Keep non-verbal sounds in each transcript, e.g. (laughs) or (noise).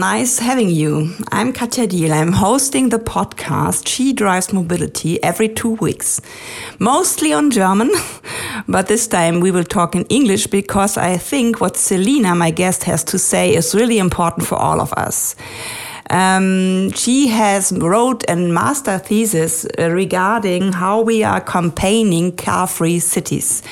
Nice having you. I'm Katja Diehl. I'm hosting the podcast She Drives Mobility every two weeks, mostly on German, (laughs) but this time we will talk in English because I think what Celina, my guest, has to say is really important for all of us. Um, she has wrote a master thesis regarding how we are campaigning car-free cities.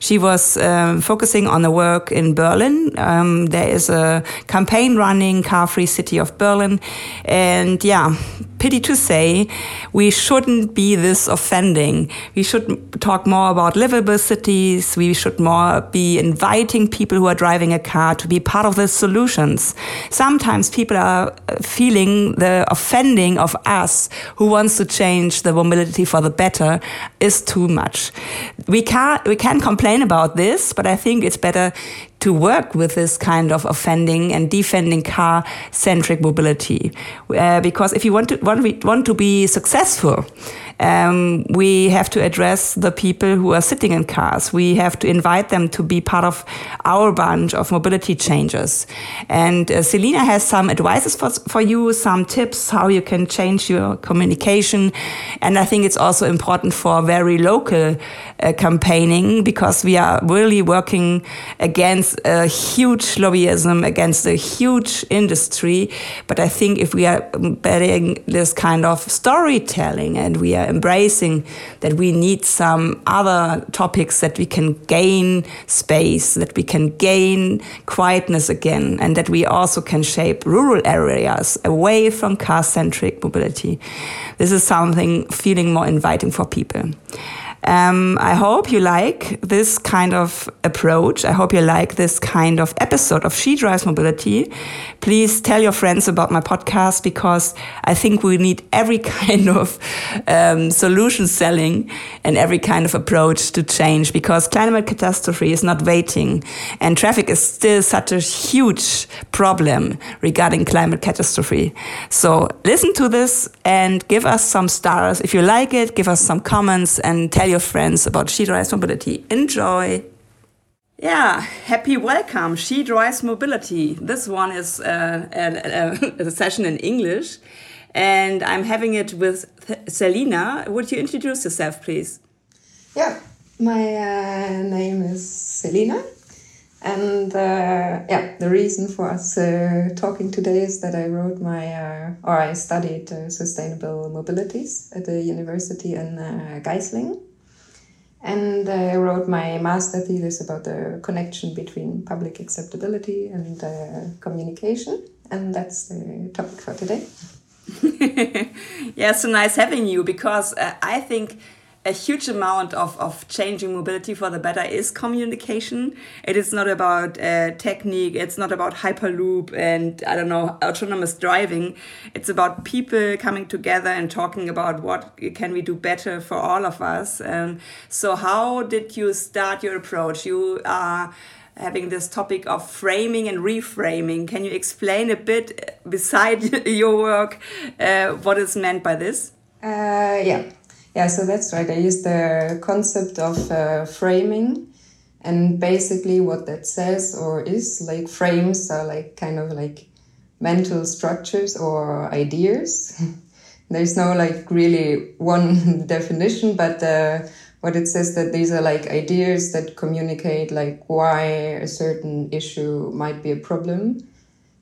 She was um, focusing on the work in Berlin. Um, there is a campaign running, Car Free City of Berlin. And yeah, pity to say, we shouldn't be this offending. We should talk more about livable cities. We should more be inviting people who are driving a car to be part of the solutions. Sometimes people are feeling the offending of us who wants to change the mobility for the better is too much. We can we can complain about this, but I think it's better to work with this kind of offending and defending car centric mobility. Uh, because if you want to, want, want to be successful, um, we have to address the people who are sitting in cars. We have to invite them to be part of our bunch of mobility changes. And uh, Celina has some advices for, for you, some tips how you can change your communication. And I think it's also important for very local uh, campaigning because we are really working against a huge lobbyism, against a huge industry. But I think if we are betting this kind of storytelling and we are embracing that we need some other topics that we can gain space, that we can gain quietness again, and that we also can shape rural areas away from car centric mobility. This is something feeling more inviting for people. Um, I hope you like this kind of approach. I hope you like this kind of episode of She Drives Mobility. Please tell your friends about my podcast because I think we need every (laughs) kind of um, solution selling and every kind of approach to change because climate catastrophe is not waiting and traffic is still such a huge problem regarding climate catastrophe. So listen to this and give us some stars. If you like it, give us some comments and tell your friends about She Drives Mobility. Enjoy! Yeah, happy welcome, She Drives Mobility. This one is uh, a, a, a, session in English, and I'm having it with Celina. Would you introduce yourself, please? Yeah, my uh, name is Celina, and uh, yeah, the reason for us uh, talking today is that I wrote my, uh, or I studied uh, sustainable mobilities at the university in Geislingen and I wrote my master thesis about the connection between public acceptability and uh, communication. And that's the topic for today. (laughs) yeah, so nice having you because uh, I think a huge amount of, of changing mobility for the better is communication. It is not about uh, technique. It's not about hyperloop and I don't know autonomous driving. It's about people coming together and talking about what can we do better for all of us. Um, so how did you start your approach? You are having this topic of framing and reframing. Can you explain a bit beside (laughs) your work uh, what is meant by this? Uh, yeah. Yeah, so that's right. I used the concept of uh, framing. And basically, what that says or is like frames are like kind of like mental structures or ideas. (laughs) There's no like really one (laughs) definition, but uh, what it says that these are like ideas that communicate like why a certain issue might be a problem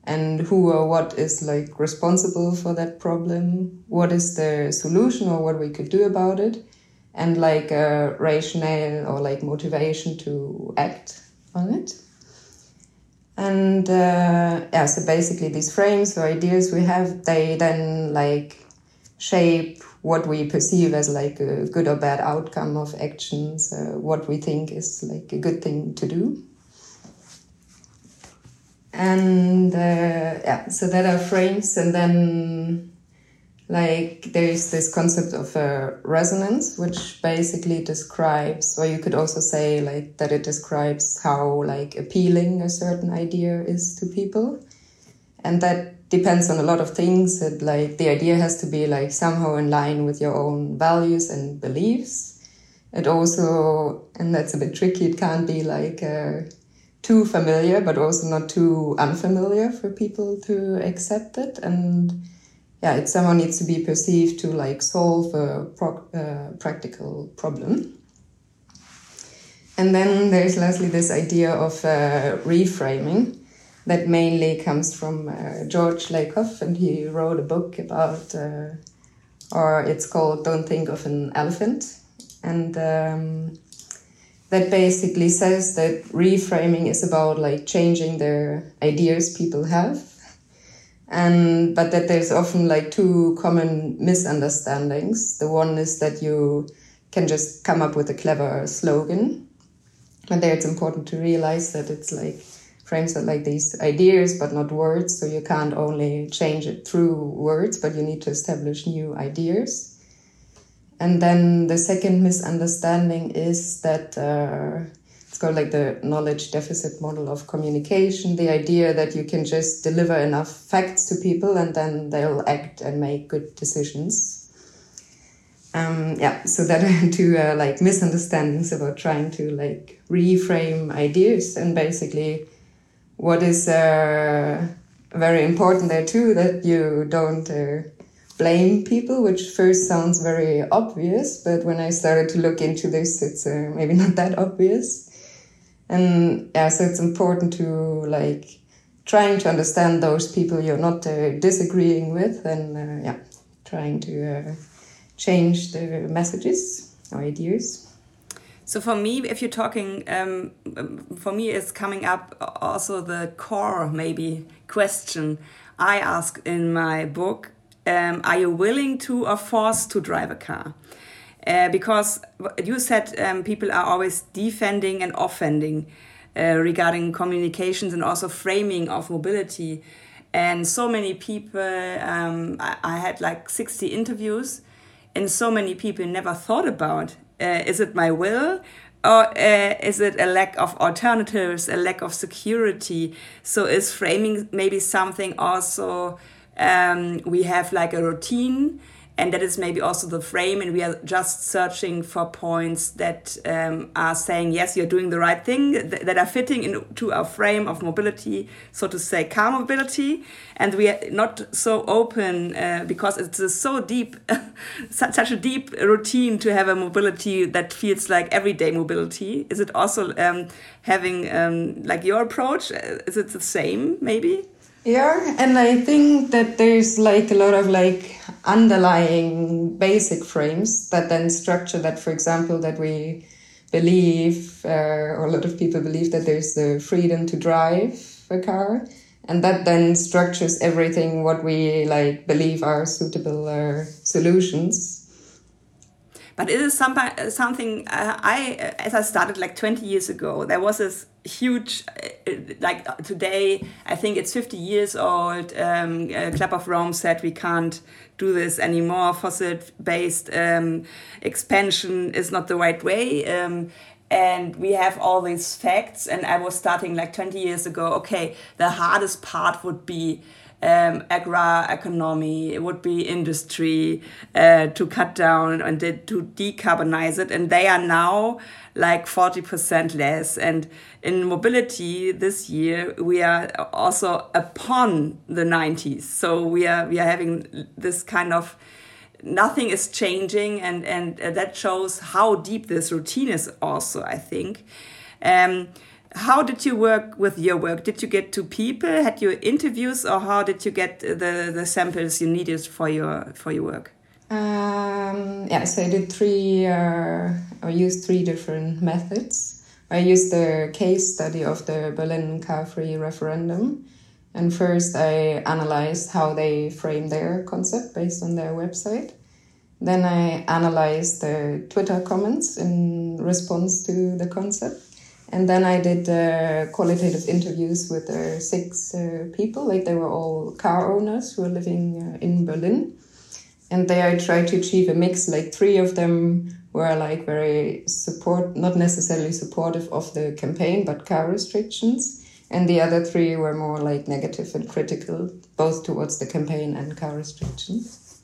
and who or what is like responsible for that problem? What is the solution or what we could do about it? And like a rationale or like motivation to act on it? And uh, yeah so basically these frames or ideas we have they then like shape what we perceive as like a good or bad outcome of actions uh, what we think is like a good thing to do and uh, yeah so that are frames and then like there's this concept of uh, resonance which basically describes or you could also say like that it describes how like appealing a certain idea is to people. And that depends on a lot of things. That like the idea has to be like somehow in line with your own values and beliefs. It also and that's a bit tricky it can't be like too familiar, but also not too unfamiliar for people to accept it. And yeah, it somehow needs to be perceived to like solve a uh, practical problem. And then there's lastly this idea of uh, reframing that mainly comes from uh, George Lakoff, and he wrote a book about, uh, or it's called "Don't Think of an Elephant," and um, that basically says that reframing is about like changing the ideas people have. And but that there's often like two common misunderstandings. The one is that you can just come up with a clever slogan. And there it's important to realize that it's like frames are like these ideas but not words. So you can't only change it through words but you need to establish new ideas and then the second misunderstanding is that uh, it's called like the knowledge deficit model of communication the idea that you can just deliver enough facts to people and then they'll act and make good decisions. Um, yeah, so that are (laughs) two uh, like misunderstandings about trying to like reframe ideas and basically what is uh, very important there too that you don't uh, blame people, which first sounds very obvious, but when I started to look into this, it's uh, maybe (laughs) not that obvious. And yeah, so it's important to like trying to understand those people you're not uh, disagreeing with, and uh, yeah, trying to uh, change the messages or ideas. So for me, if you're talking, um, for me, it's coming up also the core maybe question I ask in my book um, are you willing to or forced to drive a car? Uh, because you said um, people are always defending and offending uh, regarding communications and also framing of mobility. And so many people, um, I, I, had like 60 interviews, and so many people never thought about uh, is it my will or uh, is it a lack of alternatives, a lack of security? So is framing maybe something also um, we have like a routine and that is maybe also the frame and we are just searching for points that um, are saying yes you're doing the right thing th that are fitting into our frame of mobility so to say car mobility. And we are not so open uh, because it's so deep (laughs) such a deep routine to have a mobility that feels like everyday mobility. Is it also um, having um, like your approach? Is it the same maybe yeah, and I think that there's like a lot of like underlying basic frames that then structure that, for example, that we believe, uh, or a lot of people believe that there's the freedom to drive a car. And that then structures everything what we like believe are suitable uh, solutions but it is some, something uh, I, as I started like 20 years ago, there was this huge, uh, like today, I think it's 50 years old. Um, Club of Rome said we can't do this anymore. Fossil based um, expansion is not the right way. Um, and we have all these facts and i was starting like 20 years ago okay the hardest part would be um, agroeconomy, it would be industry uh, to cut down and to decarbonize it. And they are now like 40% less. And in mobility this year, we are also upon the 90s. So we are, we are having this kind of nothing is changing and, and that shows how deep this routine is also, I think. Um, how did you work with your work? Did you get to people? Had you interviews, or how did you get the the samples you needed for your for your work? Um, yeah, so I did three. Uh, I used three different methods. I used the case study of the Berlin car-free referendum, and first I analyzed how they frame their concept based on their website. Then I analyzed the Twitter comments in response to the concept and then I did uh, qualitative interviews with uh, six uh, people, like they were all car owners who were living uh, in Berlin. And there I tried to achieve a mix, like three of them were like very support, not necessarily supportive of the campaign, but car restrictions. And the other three were more like negative and critical, both towards the campaign and car restrictions.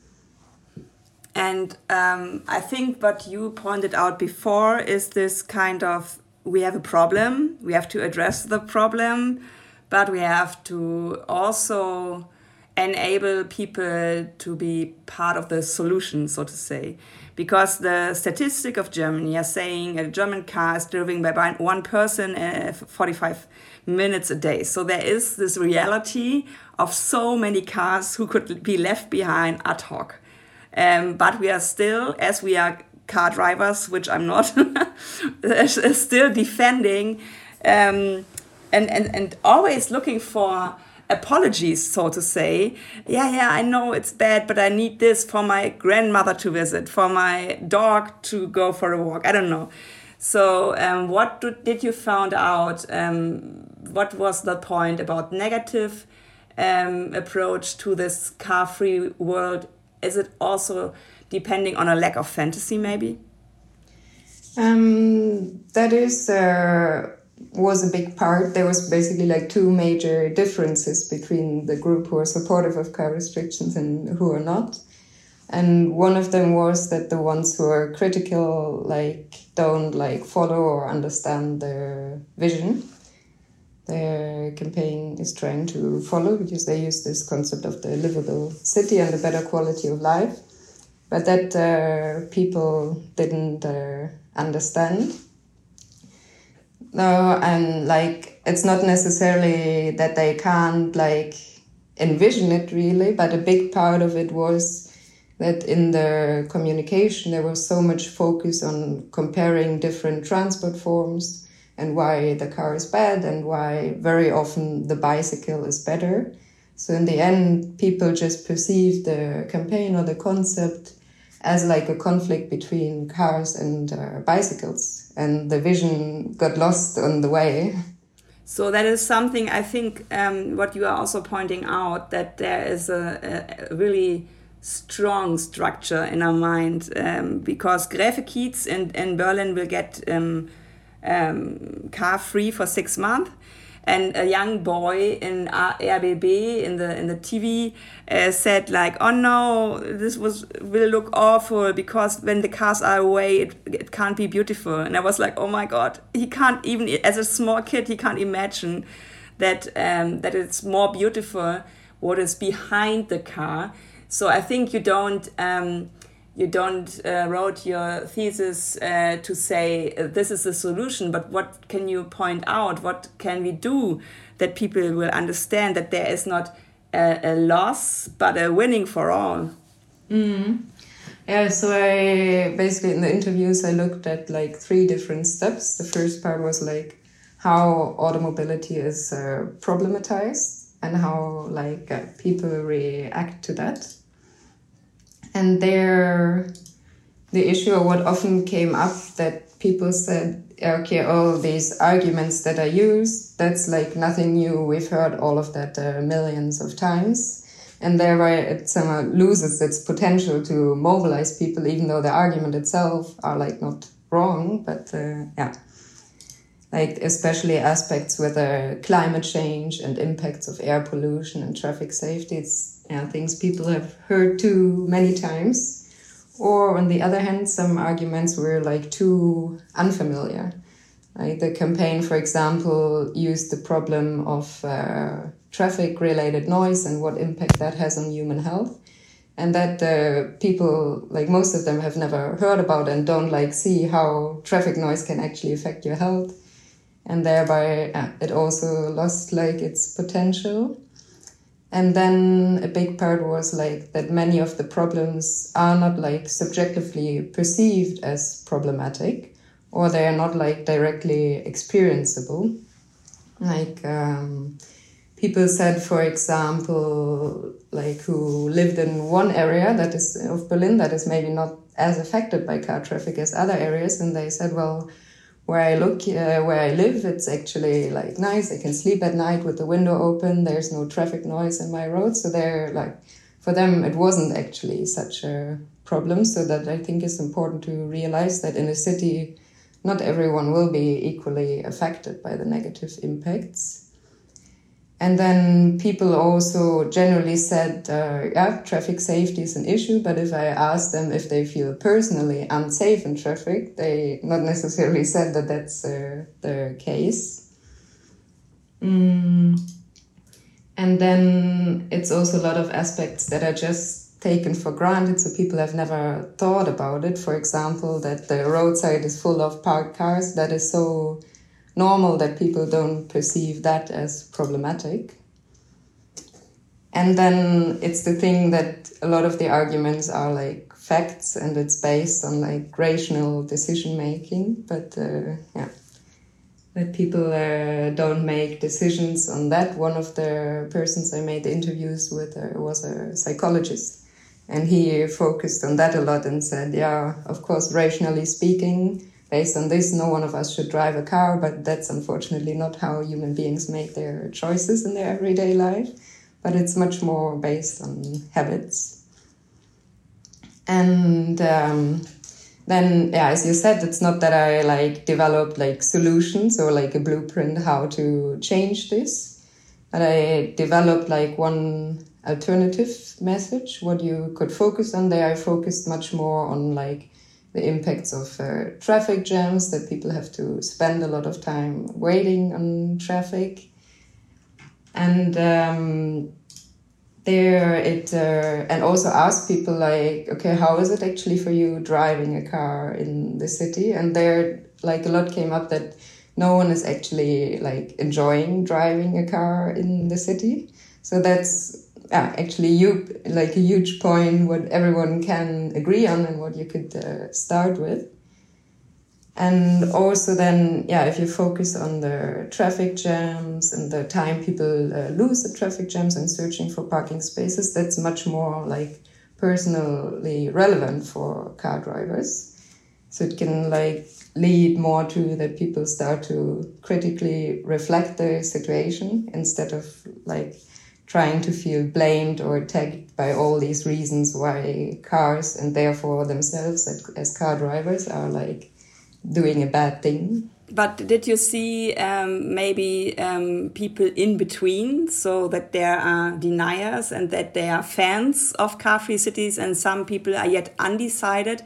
And um, I think what you pointed out before is this kind of we have a problem, we have to address the problem, but we have to also enable people to be part of the solution, so to say. Because the statistic of Germany are saying a German car is driven by one person uh, 45 minutes a day. So there is this reality of so many cars who could be left behind ad hoc. Um, but we are still, as we are car drivers, which I'm not, (laughs) still defending um, and, and, and always looking for apologies, so to say. Yeah, yeah, I know it's bad, but I need this for my grandmother to visit, for my dog to go for a walk. I don't know. So, um, what did you found out? Um, what was the point about negative um, approach to this car-free world? Is it also depending on a lack of fantasy, maybe? Um, that is uh, was a big part. There was basically like two major differences between the group who are supportive of car restrictions and who are not. And one of them was that the ones who are critical like don't like follow or understand their vision. Their campaign is trying to follow because they use this concept of the livable city and the better quality of life, but that uh, people didn't uh, understand no, and like it's not necessarily that they can't like envision it really, but a big part of it was that in the communication there was so much focus on comparing different transport forms and why the car is bad and why very often the bicycle is better. So in the end, people just perceive the campaign or the concept as like a conflict between cars and uh, bicycles and the vision got lost on the way. So that is something I think um, what you are also pointing out that there is a, a really strong structure in our mind um, because Graefekiez in, in Berlin will get um, um car free for six months and a young boy in RBB in the in the TV uh, said like, "Oh no, this was will look awful because when the cars are away, it, it can't be beautiful." And I was like, "Oh my god, he can't even as a small kid, he can't imagine that um, that it's more beautiful what is behind the car." So I think you don't. Um, you don't uh, wrote your thesis uh, to say uh, this is the solution but what can you point out? What can we do that people will understand that there is not a, a loss but a winning for all? Mm. yeah so i basically in the interviews i looked at like three different steps. The first part was like how automobility is uh, problematized and how like uh, people react to that and there the issue or what often came up that people said okay all these arguments that i use that's like nothing new. We've heard all of that uh, millions of times. And thereby it somehow loses its potential to mobilize people even though the argument itself are like not wrong but uh, yeah. Like especially aspects with uh, climate change and impacts of air pollution and traffic safety it's yeah, things people have heard too many times. Or on the other hand, some arguments were like too unfamiliar. Like the campaign, for example, used the problem of uh, traffic related noise and what impact that has on human health. And that uh, people, like most of them, have never heard about and don't like see how traffic noise can actually affect your health. And thereby, uh, it also lost like its potential. And then a big part was like that many of the problems are not like subjectively perceived as problematic or they are not like directly experienceable. Like um, people said, for example, like who lived in one area that is of Berlin that is maybe not as affected by car traffic as other areas, and they said, well, where I look, uh, where I live, it's actually like nice. I can sleep at night with the window open. There's no traffic noise in my road. So they're like, for them, it wasn't actually such a problem. So that I think is important to realize that in a city, not everyone will be equally affected by the negative impacts. And then people also generally said, uh, yeah, traffic safety is an issue. But if I asked them if they feel personally unsafe in traffic, they not necessarily (laughs) said that that's uh, the case. Mm. And then it's also a lot of aspects that are just taken for granted. So people have never thought about it. For example, that the roadside is full of parked cars. That is so normal that people don't perceive that as problematic. And then it's the thing that a lot of the arguments are like facts and it's based on like rational decision making. But uh, yeah, that people uh, don't make decisions on that. One of the persons I made interviews with uh, was a psychologist. And he focused on that a lot and said, yeah, of course, rationally speaking, based on this, no one of us should drive a car, but that's unfortunately not how human beings make their choices in their everyday life. But it's much more based on habits. And um, then, yeah, as you said, it's not that I like developed like solutions or like a blueprint how to change this, but I developed like one alternative message, what you could focus on. There, I focused much more on like the impacts of uh, traffic jams, that people have to spend a lot of time waiting on traffic. And um, there it, uh, and also ask people like, okay, how is it actually for you driving a car in the city? And there, like, a lot came up that no one is actually like enjoying driving a car in the city. So that's actually you like a huge point what everyone can agree on and what you could uh, start with. And also then, yeah, if you focus on the traffic jams and the time people uh, lose the traffic jams and searching for parking spaces, that's much more like personally relevant for car drivers. So it can like lead more to that people start to critically reflect the situation instead of like trying to feel blamed or attacked by all these reasons why cars and therefore themselves as car drivers are like doing a bad thing. But did you see um, maybe um, people in between, so that there are deniers and that they are fans of car-free cities, and some people are yet undecided?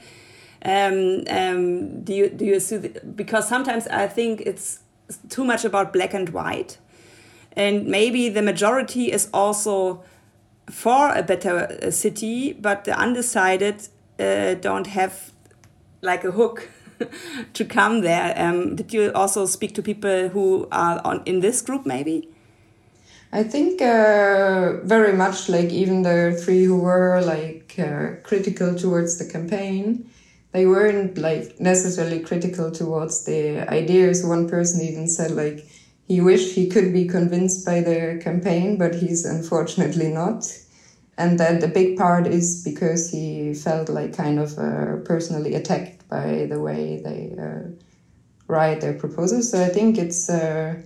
Um, um do you do you see? The, because sometimes I think it's too much about black and white and maybe the majority is also for a better uh, city, but the undecided uh, don't have like a hook (laughs) to come there. Um, did you also speak to people who are on in this group, maybe? I think uh, very much like even the three who were like uh, critical towards the campaign, they weren't like necessarily critical towards the ideas. One person even said like he wished he could be convinced by the campaign, but he's unfortunately not. And that the big part is because he felt like kind of uh, personally attacked by the way they uh, write their proposals. So I think it's, uh,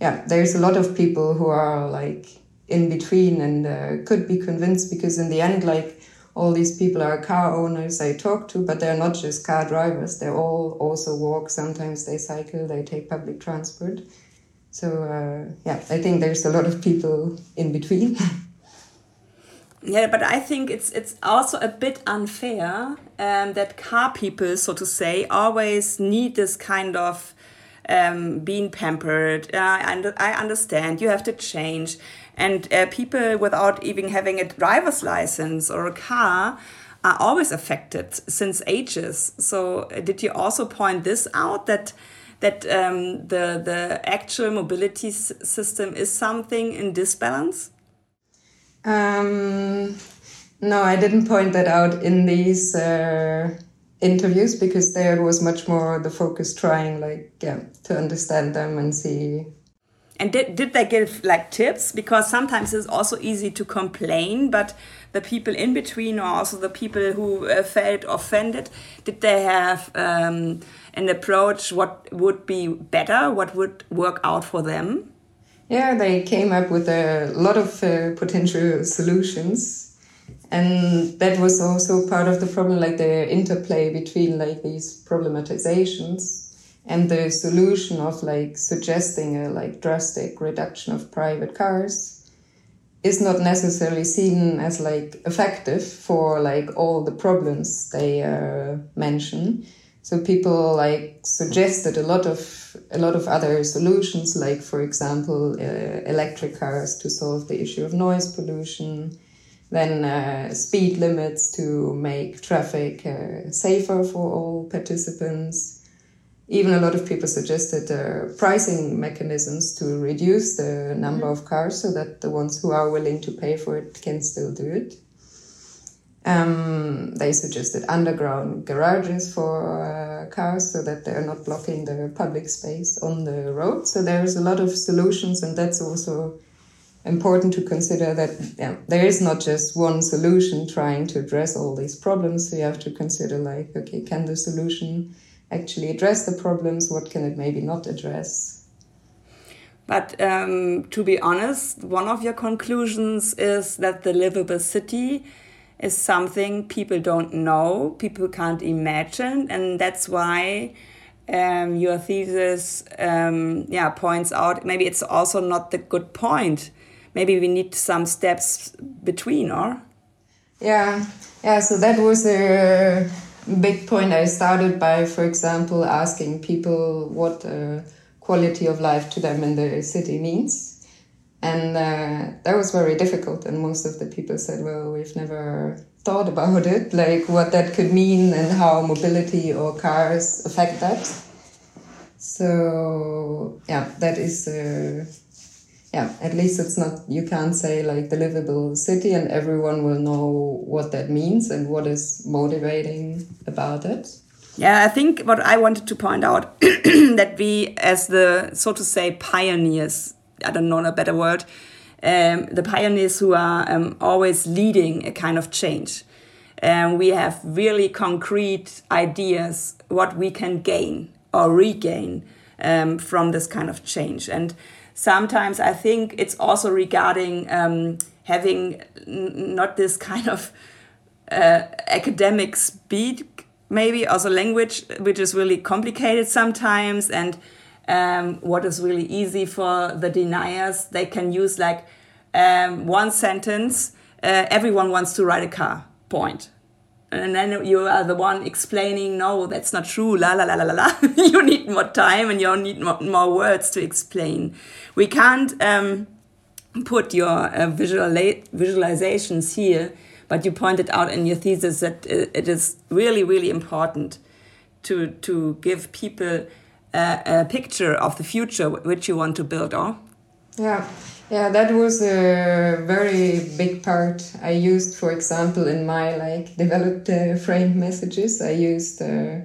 yeah, there's a lot of people who are like in between and uh, could be convinced because in the end, like, all these people are car owners I talk to, but they're not just car drivers. They all also walk. Sometimes they cycle, they take public transport. So uh, yeah, I think there's a lot of people in between. (laughs) yeah, but I think it's it's also a bit unfair um, that car people, so to say, always need this kind of um, being pampered. Uh, I, I understand you have to change, and uh, people without even having a driver's license or a car are always affected since ages. So, did you also point this out that? That um, the the actual mobility system is something in disbalance? Um, no, I didn't point that out in these uh, interviews because there was much more the focus trying like yeah to understand them and see and did, did they give like tips? Because sometimes it's also easy to complain, but the people in between or also the people who uh, felt offended, did they have um, an approach what would be better, what would work out for them? Yeah, they came up with a lot of uh, potential solutions. And that was also part of the problem, like the interplay between like these problematizations and the solution of like suggesting a like drastic reduction of private cars is not necessarily seen as like effective for like all the problems they uh, mention. So people like suggested a lot of a lot of other solutions like for example uh, electric cars to solve the issue of noise pollution then uh, speed limits to make traffic uh, safer for all participants even a lot of people suggested uh, pricing mechanisms to reduce the number of cars so that the ones who are willing to pay for it can still do it. Um, they suggested underground garages for uh, cars so that they're not blocking the public space on the road. So there's a lot of solutions, and that's also important to consider that yeah, there is not just one solution trying to address all these problems. So you have to consider like, okay, can the solution actually address the problems? What can it maybe not address? But um, to be honest, one of your conclusions is that the livable city is something people don't know, people can't imagine, and that's why um, your thesis um, yeah points out maybe it's also not the good point. Maybe we need some steps between, or yeah, yeah. So that was a big point. I started by, for example, asking people what uh, quality of life to them in the city means. And uh, that was very difficult. And most of the people said, well, we've never thought about it, like what that could mean and how mobility or cars affect that. So, yeah, that is. Uh, yeah, at least it's not, you can't say like the livable city and everyone will know what that means and what is motivating about it. Yeah, I think what I wanted to point out (clears throat) that we, as the so to say pioneers, I don't know a better word, um, the pioneers who are um, always leading a kind of change. Um, we have really concrete ideas what we can gain or regain um, from this kind of change. And sometimes I think it's also regarding um, having not this kind of uh, academic speed, maybe also language, which is really complicated sometimes, and um, what is really easy for the deniers. They can use like um, one sentence. Uh, everyone wants to ride a car. Point and then you are the one explaining no that's not true la la la la la la (laughs) you need more time and you need more, more words to explain we can't um, put your uh, visualizations here but you pointed out in your thesis that it is really really important to to give people a, a picture of the future which you want to build on. Yeah. Yeah, that was a very big part. I used, for example, in my like developed uh, framed messages, I used uh,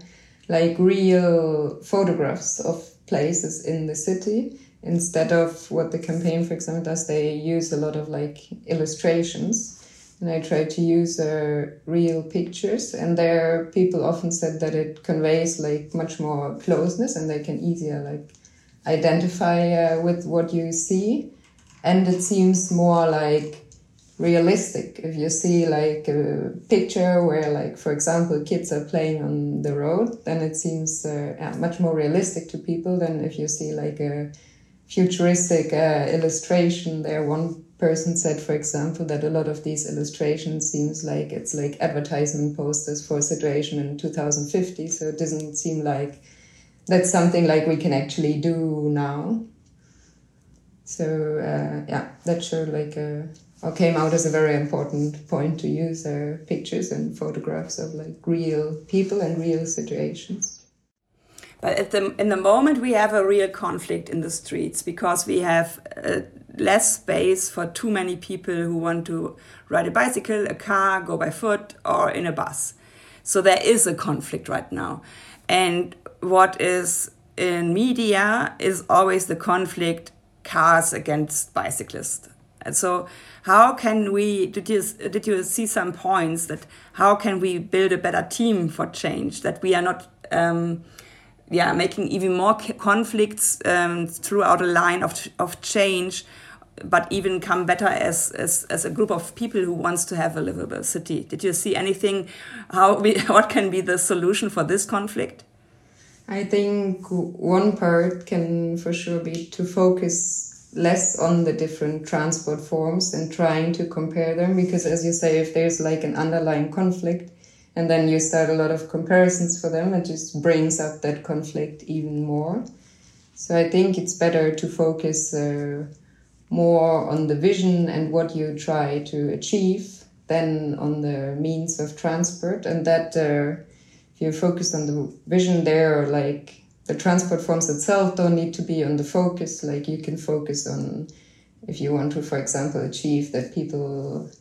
like real photographs of places in the city instead of what the campaign, for example, does. They use a lot of like illustrations, and I try to use uh, real pictures. And there, people often said that it conveys like much more closeness, and they can easier like identify uh, with what you see and it seems more like realistic if you see like a picture where like for example kids are playing on the road then it seems uh, much more realistic to people than if you see like a futuristic uh, illustration there. One person said for example that a lot of these illustrations seems like it's like advertisement posters for a situation in 2050 so it doesn't seem like that's something like we can actually do now. So uh, yeah, that showed like a, or came out as a very important point to use uh, pictures and photographs of like real people and real situations. But at the in the moment we have a real conflict in the streets because we have uh, less space for too many people who want to ride a bicycle, a car, go by foot, or in a bus. So there is a conflict right now, and what is in media is always the conflict cars against bicyclists. And so, how can we? Did you did you see some points that how can we build a better team for change? That we are not, um, yeah, making even more conflicts um, throughout a line of of change, but even come better as, as as a group of people who wants to have a livable city. Did you see anything? How we (laughs) what can be the solution for this conflict? I think one part can for sure be to focus less on the different transport forms and trying to compare them because as you say if there's like an underlying conflict and then you start a lot of comparisons for them. It just brings up that conflict even more. So i think it's better to focus uh, more on the vision and what you try to achieve than on the means of transport. And that uh, if you focus on the vision there, like the transport forms itself don't need to be on the focus. Like you can focus on if you want to, for example, achieve that people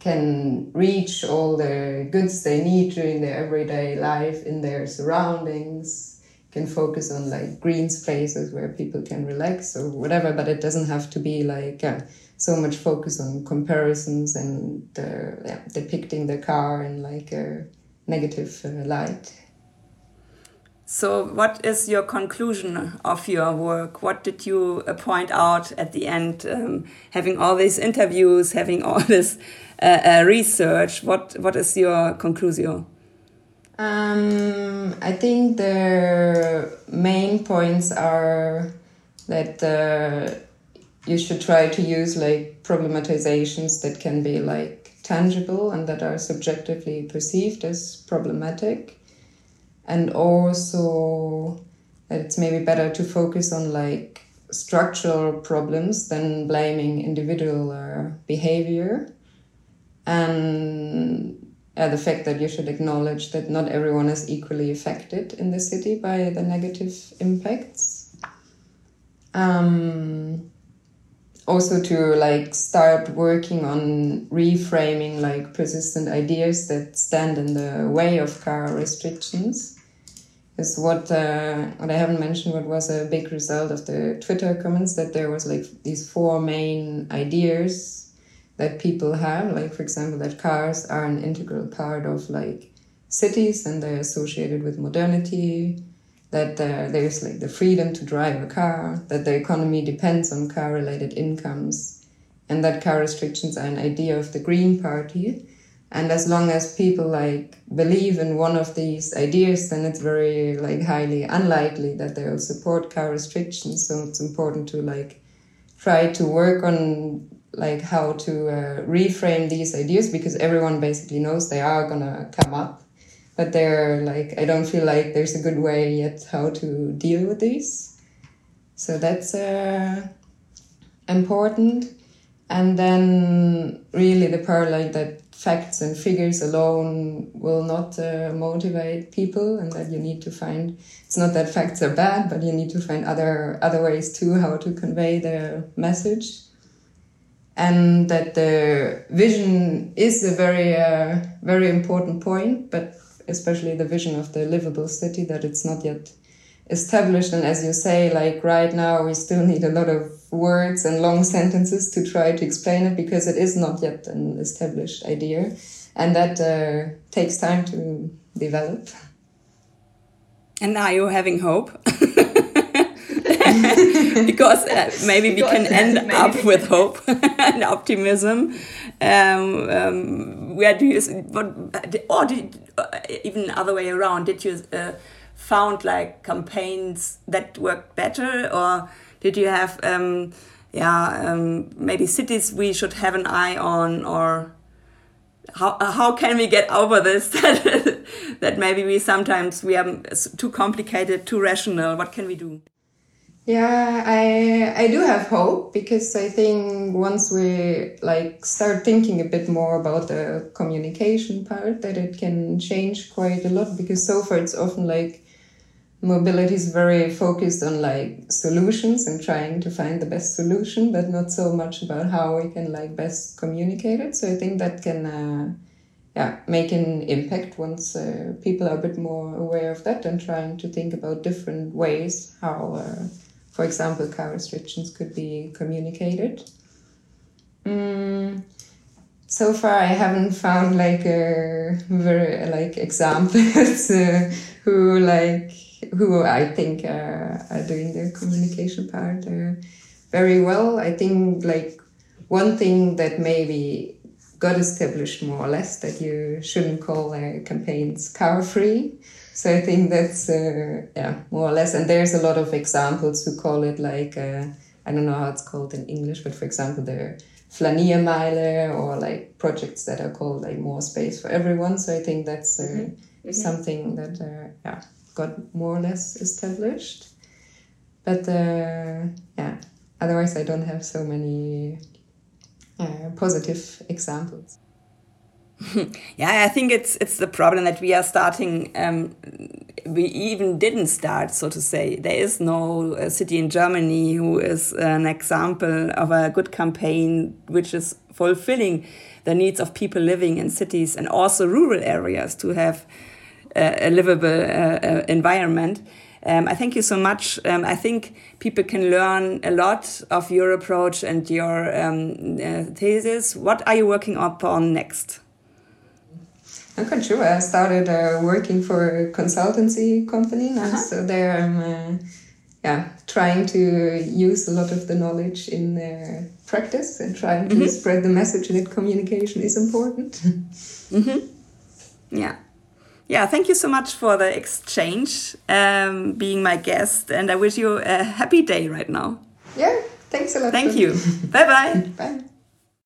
can reach all the goods they need during their everyday life in their surroundings can focus on like green spaces where people can relax or whatever but it doesn't have to be like uh, so much focus on comparisons and uh, yeah, depicting the car in like a negative uh, light. So, what is your conclusion of your work? What did you uh, point out at the end? Um, having all these interviews, having all (laughs) this uh, uh, research, what what is your conclusion? Um, I think the main points are that uh, you should try to use like problematizations that can be like tangible and that are subjectively perceived as problematic and also that it's maybe better to focus on like structural problems than blaming individual uh, behavior and uh, the fact that you should acknowledge that not everyone is equally affected in the city by the negative impacts. Um, also to like start working on reframing like persistent ideas that stand in the way of car restrictions is what uh, what I haven't mentioned what was a big result of the Twitter comments that there was like these four main ideas that people have like for example that cars are an integral part of like cities and they're associated with modernity that there's like the freedom to drive a car, that the economy depends on car related incomes, and that car restrictions are an idea of the Green Party. And as long as people like believe in one of these ideas, then it's very like highly unlikely that they'll support car restrictions. So it's important to like try to work on like how to uh, reframe these ideas because everyone basically knows they are gonna come up but they're like I don't feel like there's a good way yet how to deal with these. So that's uh, important. And then really the part like that facts and figures alone will not uh, motivate people and that you need to find it's not that facts are bad but you need to find other other ways too how to convey the message and that the vision is a very uh, very important point but especially the vision of the livable city that it's not yet established. And as you say like right now we still need a lot of words and long sentences to try to explain it because it is not yet an established idea. And that uh, takes time to develop. And are you having hope (laughs) (laughs) because uh, maybe we can end up with hope (laughs) and optimism. Um, um, where do you what or did, uh, even other way around did you uh, found like campaigns that worked better? Or did you have um, yeah um, maybe cities we should have an eye on? Or how, how can we get over this? (laughs) That, that maybe we sometimes we are too complicated too rational. What can we do yeah, I I do have hope because I think once we like start thinking a bit more about the communication part, that it can change quite a lot. Because so far it's often like mobility is very focused on like solutions and trying to find the best solution, but not so much about how we can like best communicate it. So I think that can. Uh, yeah, make an impact once uh, people are a bit more aware of that and trying to think about different ways how uh, for example, car restrictions could be communicated. Mm, so far, I haven't found like a very like examples (laughs) uh, who like who I think are, are doing the communication part uh, very well. I think like one thing that maybe got established more or less that you shouldn't call uh, campaigns car free so I think that's uh, yeah more or less. And there's a lot of examples who call it like uh, I don't know how it's called in English, but for example, the Flaniermeile or like projects that are called like more space for everyone. So I think that's uh, mm -hmm. something that uh, yeah got more or less established. But uh, yeah, otherwise I don't have so many uh, positive examples. (laughs) yeah, I think it's it's the problem that we are starting. Um, we even didn't start, so to say. There is no uh, city in Germany who is an example of a good campaign which is fulfilling the needs of people living in cities and also rural areas to have uh, a livable uh, uh environment. Um, I thank you so much. Um, I think people can learn a lot of your approach and your um, uh, thesis. What are you working up on next? I'm quite sure. I started uh, working for a consultancy company now, uh -huh. so there I'm, uh, yeah, trying to use a lot of the knowledge in uh, practice and trying to mm -hmm. spread the message that communication is important. (laughs) mm -hmm. Yeah. Yeah, thank you so much for the exchange, um, being my guest, and I wish you a happy day right now. Yeah, thanks a lot. Thank you. (laughs) bye bye. Bye.